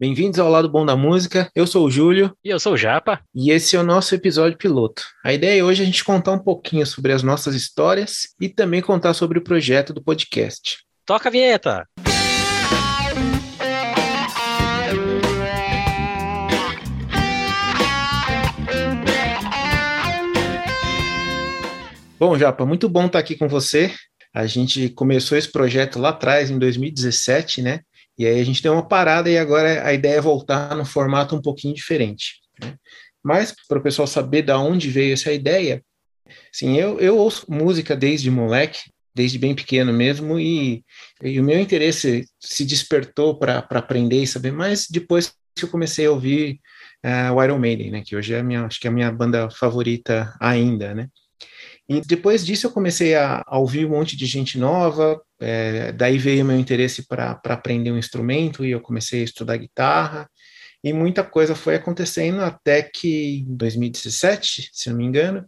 Bem-vindos ao Lado Bom da Música. Eu sou o Júlio. E eu sou o Japa. E esse é o nosso episódio piloto. A ideia é hoje a gente contar um pouquinho sobre as nossas histórias e também contar sobre o projeto do podcast. Toca a vinheta! Bom, Japa, muito bom estar aqui com você. A gente começou esse projeto lá atrás, em 2017, né? E aí a gente deu uma parada e agora a ideia é voltar num formato um pouquinho diferente. Né? Mas para o pessoal saber de onde veio essa ideia, assim, eu, eu ouço música desde moleque, desde bem pequeno mesmo, e, e o meu interesse se despertou para aprender e saber mais depois que eu comecei a ouvir uh, o Iron Maiden, né, que hoje é a minha, acho que é a minha banda favorita ainda, né. E depois disso eu comecei a, a ouvir um monte de gente nova, é, daí veio meu interesse para aprender um instrumento e eu comecei a estudar guitarra, e muita coisa foi acontecendo até que em 2017, se não me engano,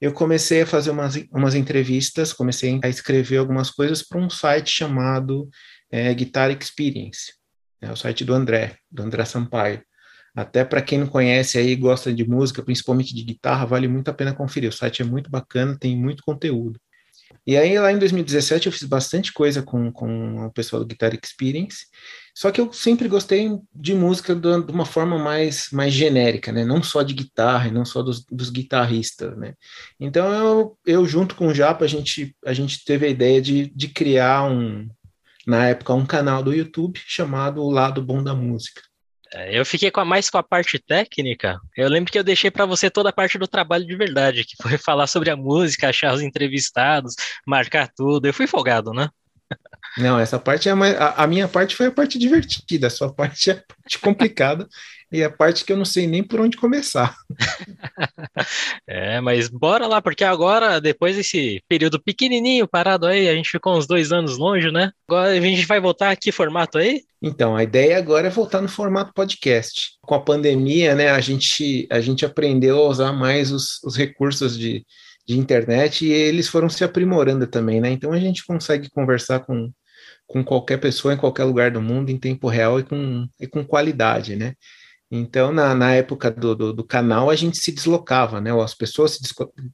eu comecei a fazer umas, umas entrevistas, comecei a escrever algumas coisas para um site chamado é, Guitar Experience, é o site do André, do André Sampaio. Até para quem não conhece aí gosta de música, principalmente de guitarra, vale muito a pena conferir. O site é muito bacana, tem muito conteúdo. E aí, lá em 2017, eu fiz bastante coisa com, com o pessoal do Guitar Experience, só que eu sempre gostei de música de uma forma mais, mais genérica, né? Não só de guitarra, não só dos, dos guitarristas, né? Então, eu, eu, junto com o Japa, a gente, a gente teve a ideia de, de criar um, na época, um canal do YouTube chamado O Lado Bom da Música. É, eu fiquei com a, mais com a parte técnica. Eu lembro que eu deixei para você toda a parte do trabalho de verdade, que foi falar sobre a música, achar os entrevistados, marcar tudo. Eu fui folgado, né? Não, essa parte é a, a, minha parte foi a parte divertida, a sua parte é a parte complicada e a parte que eu não sei nem por onde começar. é, mas bora lá, porque agora, depois desse período pequenininho parado aí, a gente ficou uns dois anos longe, né? Agora a gente vai voltar aqui formato aí? Então, a ideia agora é voltar no formato podcast. Com a pandemia, né, a gente, a gente aprendeu a usar mais os, os recursos de, de internet e eles foram se aprimorando também, né? Então a gente consegue conversar com, com qualquer pessoa em qualquer lugar do mundo em tempo real e com, e com qualidade, né? Então, na, na época do, do, do, canal, a gente se deslocava, né? Ou as pessoas se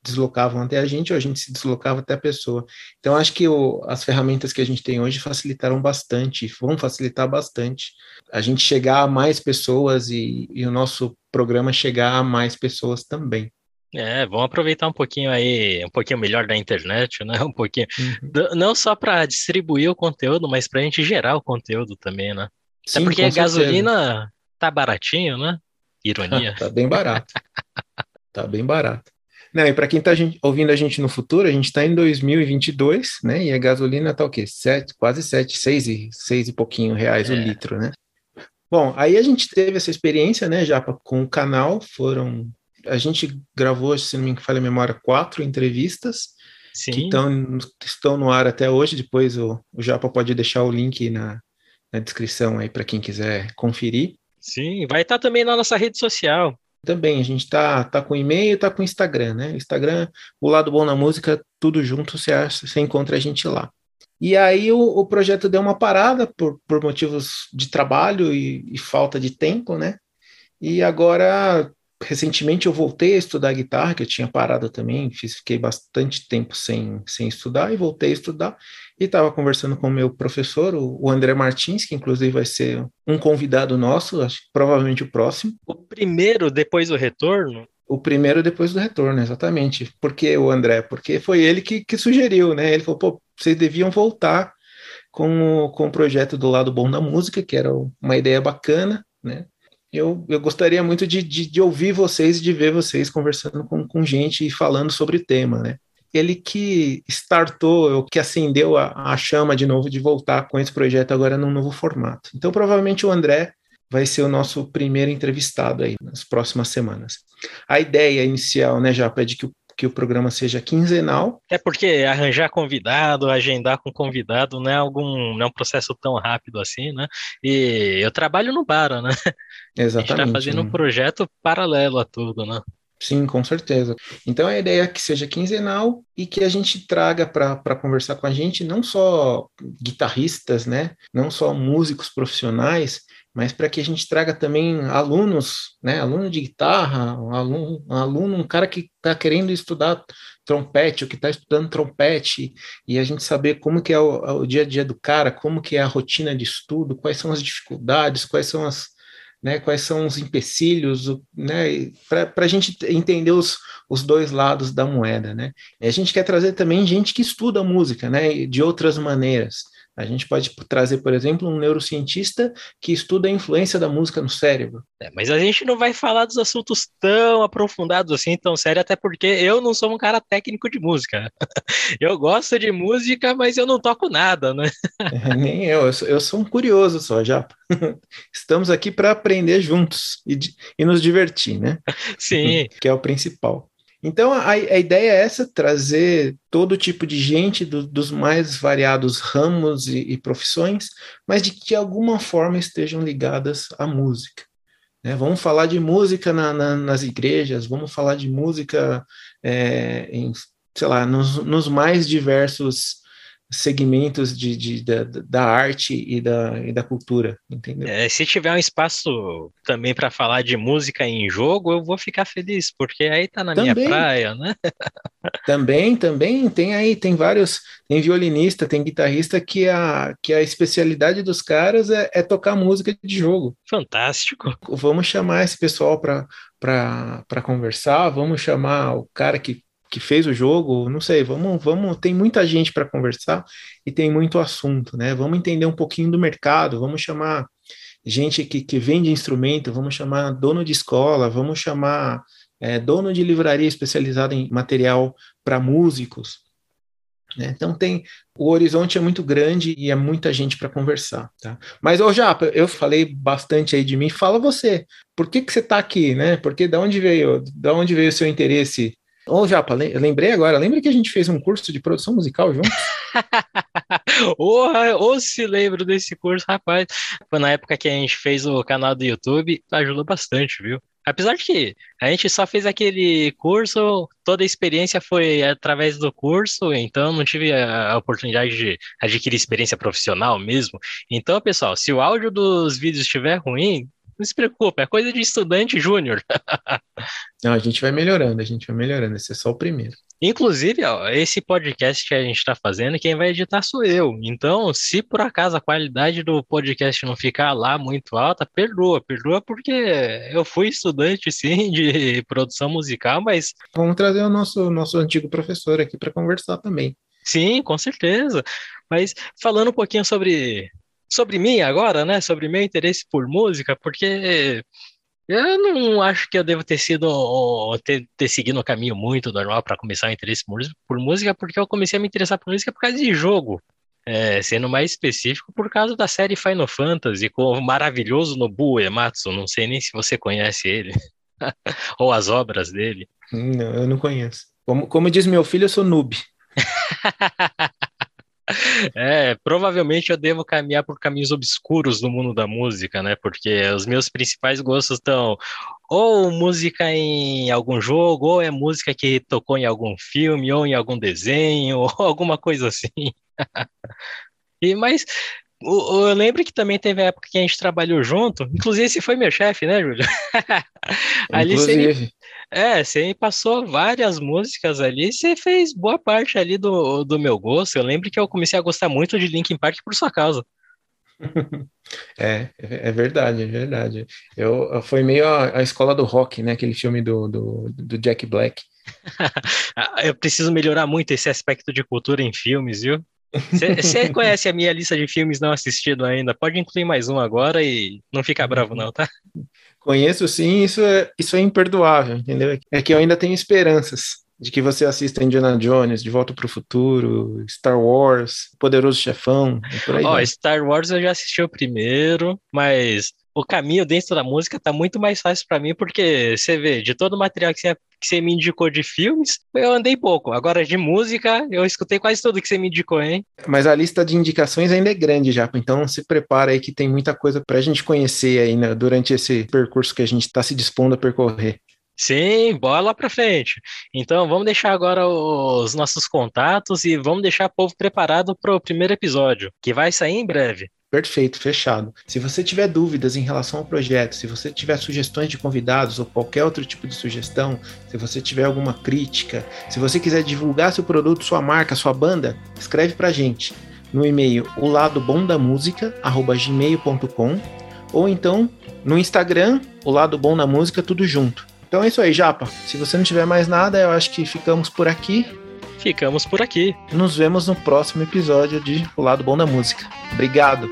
deslocavam até a gente, ou a gente se deslocava até a pessoa. Então, acho que o, as ferramentas que a gente tem hoje facilitaram bastante, vão facilitar bastante a gente chegar a mais pessoas e, e o nosso programa chegar a mais pessoas também. É, vamos aproveitar um pouquinho aí, um pouquinho melhor da internet, né? Um pouquinho, uhum. não só para distribuir o conteúdo, mas para a gente gerar o conteúdo também, né? Sim, Até porque a gasolina Tá baratinho, né? Ironia. tá bem barato. tá bem barato. Não, e para quem está ouvindo a gente no futuro, a gente está em 2022, né? E a gasolina tá o quê? Sete, quase 7, 6 e, 6 e pouquinho reais é. o litro, né? Bom, aí a gente teve essa experiência, né, já com o canal, foram... A gente gravou, se não me falha a memória, quatro entrevistas, Sim. que tão, estão no ar até hoje, depois o, o Japa pode deixar o link na, na descrição aí para quem quiser conferir. Sim, vai estar tá também na nossa rede social. Também, a gente tá, tá com e-mail, tá com Instagram, né? Instagram, o lado bom na música, tudo junto, você, acha, você encontra a gente lá. E aí o, o projeto deu uma parada por, por motivos de trabalho e, e falta de tempo, né? E agora recentemente eu voltei a estudar guitarra, que eu tinha parado também, fiz, fiquei bastante tempo sem, sem estudar e voltei a estudar. E estava conversando com o meu professor, o, André Martins, que inclusive vai ser um convidado nosso, acho que provavelmente o próximo. O primeiro depois do retorno? O primeiro depois do retorno, exatamente. Por que o André? Porque foi ele que, que sugeriu, né? Ele falou, pô, vocês deviam voltar com o, com o projeto do lado bom da música, que era uma ideia bacana, né? Eu, eu gostaria muito de, de, de, ouvir vocês e de ver vocês conversando com, com gente e falando sobre o tema, né? Ele que startou, que acendeu a, a chama de novo de voltar com esse projeto agora num novo formato. Então, provavelmente o André vai ser o nosso primeiro entrevistado aí nas próximas semanas. A ideia inicial, né, já é de que o que o programa seja quinzenal. É porque arranjar convidado, agendar com convidado não é algum, não é um processo tão rápido assim, né? E eu trabalho no Bara, né? Exatamente. A gente está fazendo né? um projeto paralelo a tudo, né? Sim, com certeza. Então a ideia é que seja quinzenal e que a gente traga para conversar com a gente não só guitarristas, né? Não só músicos profissionais, mas para que a gente traga também alunos, né, aluno de guitarra, um aluno, um, aluno, um cara que está querendo estudar trompete, ou que está estudando trompete, e a gente saber como que é o, o, dia a dia do cara, como que é a rotina de estudo, quais são as dificuldades, quais são as, né, quais são os empecilhos, né, para a gente entender os, os dois lados da moeda, né. E a gente quer trazer também gente que estuda música, né, de outras maneiras, a gente pode trazer, por exemplo, um neurocientista que estuda a influência da música no cérebro. É, mas a gente não vai falar dos assuntos tão aprofundados assim, tão sério, até porque eu não sou um cara técnico de música. Eu gosto de música, mas eu não toco nada, né? É, nem eu, eu sou, eu sou um curioso só, já. Estamos aqui para aprender juntos e, e nos divertir, né? Sim. que é o principal. Então, a, a, ideia é essa: trazer todo tipo de gente do, dos mais variados ramos e, e, profissões, mas de que de alguma forma estejam ligadas à música. Né? Vamos falar de música na, na, nas igrejas, vamos falar de música é, em, sei lá, nos, nos mais diversos segmentos de, de da, da, arte e da, e da cultura, entendeu? É, se tiver um espaço também para falar de música em jogo, eu vou ficar feliz, porque aí tá na também, minha praia, né? também, também tem aí, tem vários, tem violinista, tem guitarrista que a, que a especialidade dos caras é, é tocar música de jogo. Fantástico. Vamos chamar esse pessoal para conversar, vamos chamar o cara que que fez o jogo, não sei, vamos, vamos, tem muita gente para conversar e tem muito assunto, né? Vamos entender um pouquinho do mercado, vamos chamar gente que, que vende instrumento, vamos chamar dono de escola, vamos chamar é, dono de livraria especializada em material para músicos. Né? Então tem o horizonte é muito grande e é muita gente para conversar, tá? Mas ô Japa, eu falei bastante aí de mim. Fala você, por que que você está aqui, né? Porque da onde veio, da onde veio o seu interesse Ô, Japa, lembrei agora, lembra que a gente fez um curso de produção musical juntos? Ou se lembro desse curso, rapaz. Foi na época que a gente fez o canal do YouTube, ajudou bastante, viu? Apesar de que a gente só fez aquele curso, toda a experiência foi através do curso, então não tive a oportunidade de adquirir experiência profissional mesmo. Então, pessoal, se o áudio dos vídeos estiver ruim, não se preocupe, é coisa de estudante júnior. Não, a gente vai melhorando, a gente vai melhorando. Esse é só o primeiro. Inclusive, ó, esse podcast que a gente está fazendo, quem vai editar sou eu. Então, se por acaso a qualidade do podcast não ficar lá muito alta, perdoa, perdoa, porque eu fui estudante, sim, de produção musical, mas. Vamos trazer o nosso, nosso antigo professor aqui para conversar também. Sim, com certeza. Mas falando um pouquinho sobre sobre mim agora, né? Sobre meu interesse por música, porque eu não acho que eu devo ter sido ter, ter seguido um caminho muito normal para começar o interesse por, por, música, porque eu comecei a me interessar por música por causa de jogo. É, sendo mais específico, por causa da série Final Fantasy, com o maravilhoso Nobuo Ematsu. Não sei nem se você conhece ele, ou as obras dele. Não, eu não conheço. Como, como diz meu filho, eu sou noob. É, provavelmente eu devo caminhar por caminhos obscuros no mundo da música, né? Porque os meus principais gostos estão ou música em algum jogo, ou é música que tocou em algum filme, ou em algum desenho, ou alguma coisa assim. e mas eu lembro que também teve a época que a gente trabalhou junto, inclusive esse foi meu chefe, né, Júlio? Ali inclusive. É, você passou várias músicas ali, você fez boa parte ali do, do meu gosto. Eu lembro que eu comecei a gostar muito de Linkin Park por sua causa. É, é verdade, é verdade. Eu, foi meio a, a escola do rock, né? Aquele filme do, do, do Jack Black. eu preciso melhorar muito esse aspecto de cultura em filmes, viu? Você conhece a minha lista de filmes não assistido ainda? Pode incluir mais um agora e não fica bravo não, tá? Conheço sim, isso é, isso é imperdoável, entendeu? É que eu ainda tenho esperanças de que você assista Indiana Jones, De Volta para o Futuro, Star Wars, Poderoso Chefão, por aí. Ó, oh, Star Wars eu já assisti o primeiro, mas o caminho dentro da música tá muito mais fácil para mim, porque você vê, de todo o material que você, que você me indicou de filmes, eu andei pouco. Agora, de música, eu escutei quase tudo que você me indicou, hein? Mas a lista de indicações ainda é grande já, então se prepara aí que tem muita coisa pra gente conhecer aí né, durante esse percurso que a gente está se dispondo a percorrer. Sim, bola para frente. Então vamos deixar agora os nossos contatos e vamos deixar o povo preparado para o primeiro episódio, que vai sair em breve. Perfeito, fechado. Se você tiver dúvidas em relação ao projeto, se você tiver sugestões de convidados ou qualquer outro tipo de sugestão, se você tiver alguma crítica, se você quiser divulgar seu produto, sua marca, sua banda, escreve pra gente no e-mail o lado bom da música gmail.com ou então no Instagram o lado bom da música tudo junto. Então é isso aí, Japa. Se você não tiver mais nada, eu acho que ficamos por aqui. Ficamos por aqui. Nos vemos no próximo episódio de O Lado Bom da Música. Obrigado.